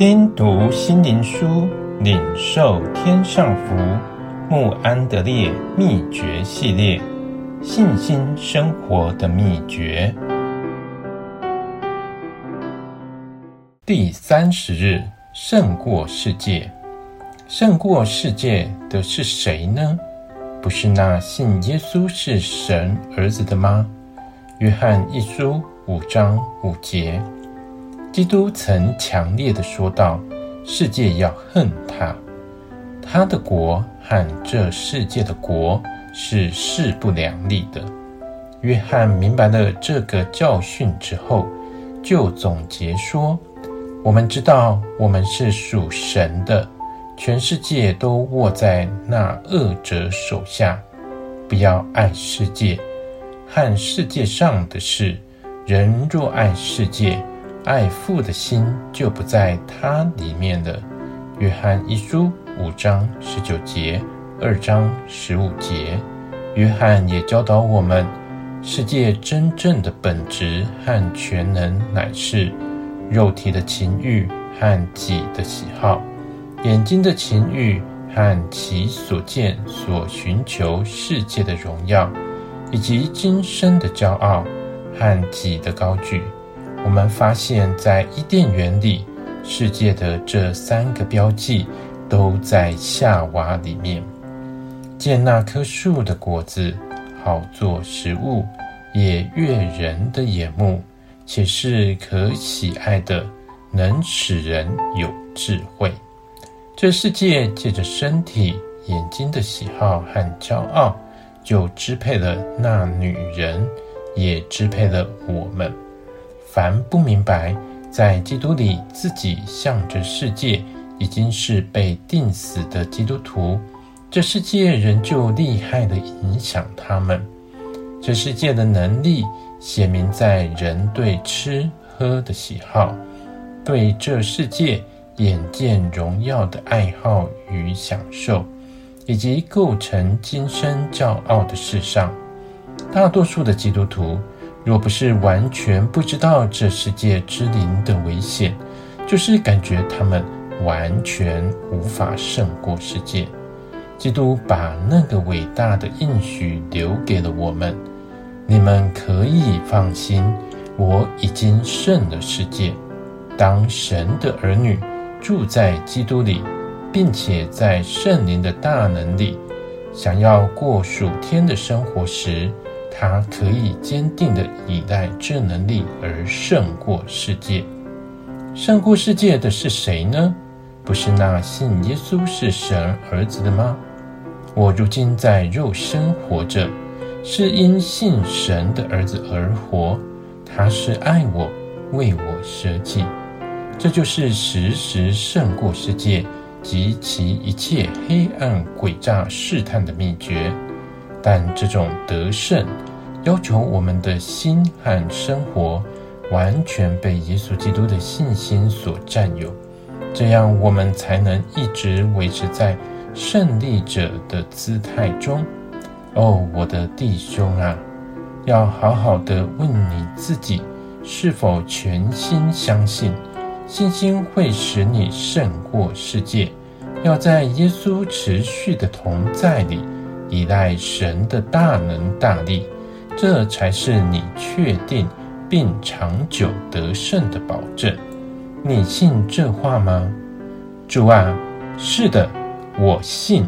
听读心灵书，领受天上福。穆安德烈秘诀系列：信心生活的秘诀。第三十日，胜过世界。胜过世界的是谁呢？不是那信耶稣是神儿子的吗？约翰一书五章五节。基督曾强烈地说道：“世界要恨他，他的国和这世界的国是势不两立的。”约翰明白了这个教训之后，就总结说：“我们知道我们是属神的，全世界都握在那恶者手下。不要爱世界和世界上的事。人若爱世界，爱父的心就不在他里面了。约翰一书五章十九节，二章十五节。约翰也教导我们，世界真正的本质和全能乃是肉体的情欲和己的喜好，眼睛的情欲和其所见所寻求世界的荣耀，以及今生的骄傲和己的高举。我们发现，在伊甸园里，世界的这三个标记都在夏娃里面。见那棵树的果子好做食物，也悦人的眼目，且是可喜爱的，能使人有智慧。这世界借着身体、眼睛的喜好和骄傲，就支配了那女人，也支配了我们。凡不明白，在基督里自己向着世界已经是被定死的基督徒，这世界仍旧厉害的影响他们。这世界的能力显明在人对吃喝的喜好，对这世界眼见荣耀的爱好与享受，以及构成今生骄傲的事上。大多数的基督徒，若不是完全不知道这世界之灵的危险，就是感觉他们完全无法胜过世界。基督把那个伟大的应许留给了我们：你们可以放心，我已经胜了世界。当神的儿女住在基督里，并且在圣灵的大能里，想要过属天的生活时，他可以坚定地依赖这能力而胜过世界。胜过世界的是谁呢？不是那信耶稣是神儿子的吗？我如今在肉身活着，是因信神的儿子而活。他是爱我，为我舍己。这就是实时胜过世界及其一切黑暗诡诈试探的秘诀。但这种得胜，要求我们的心和生活完全被耶稣基督的信心所占有，这样我们才能一直维持在胜利者的姿态中。哦，我的弟兄啊，要好好的问你自己，是否全心相信，信心会使你胜过世界？要在耶稣持续的同在里，依赖神的大能大力。这才是你确定并长久得胜的保证。你信这话吗？主啊，是的，我信。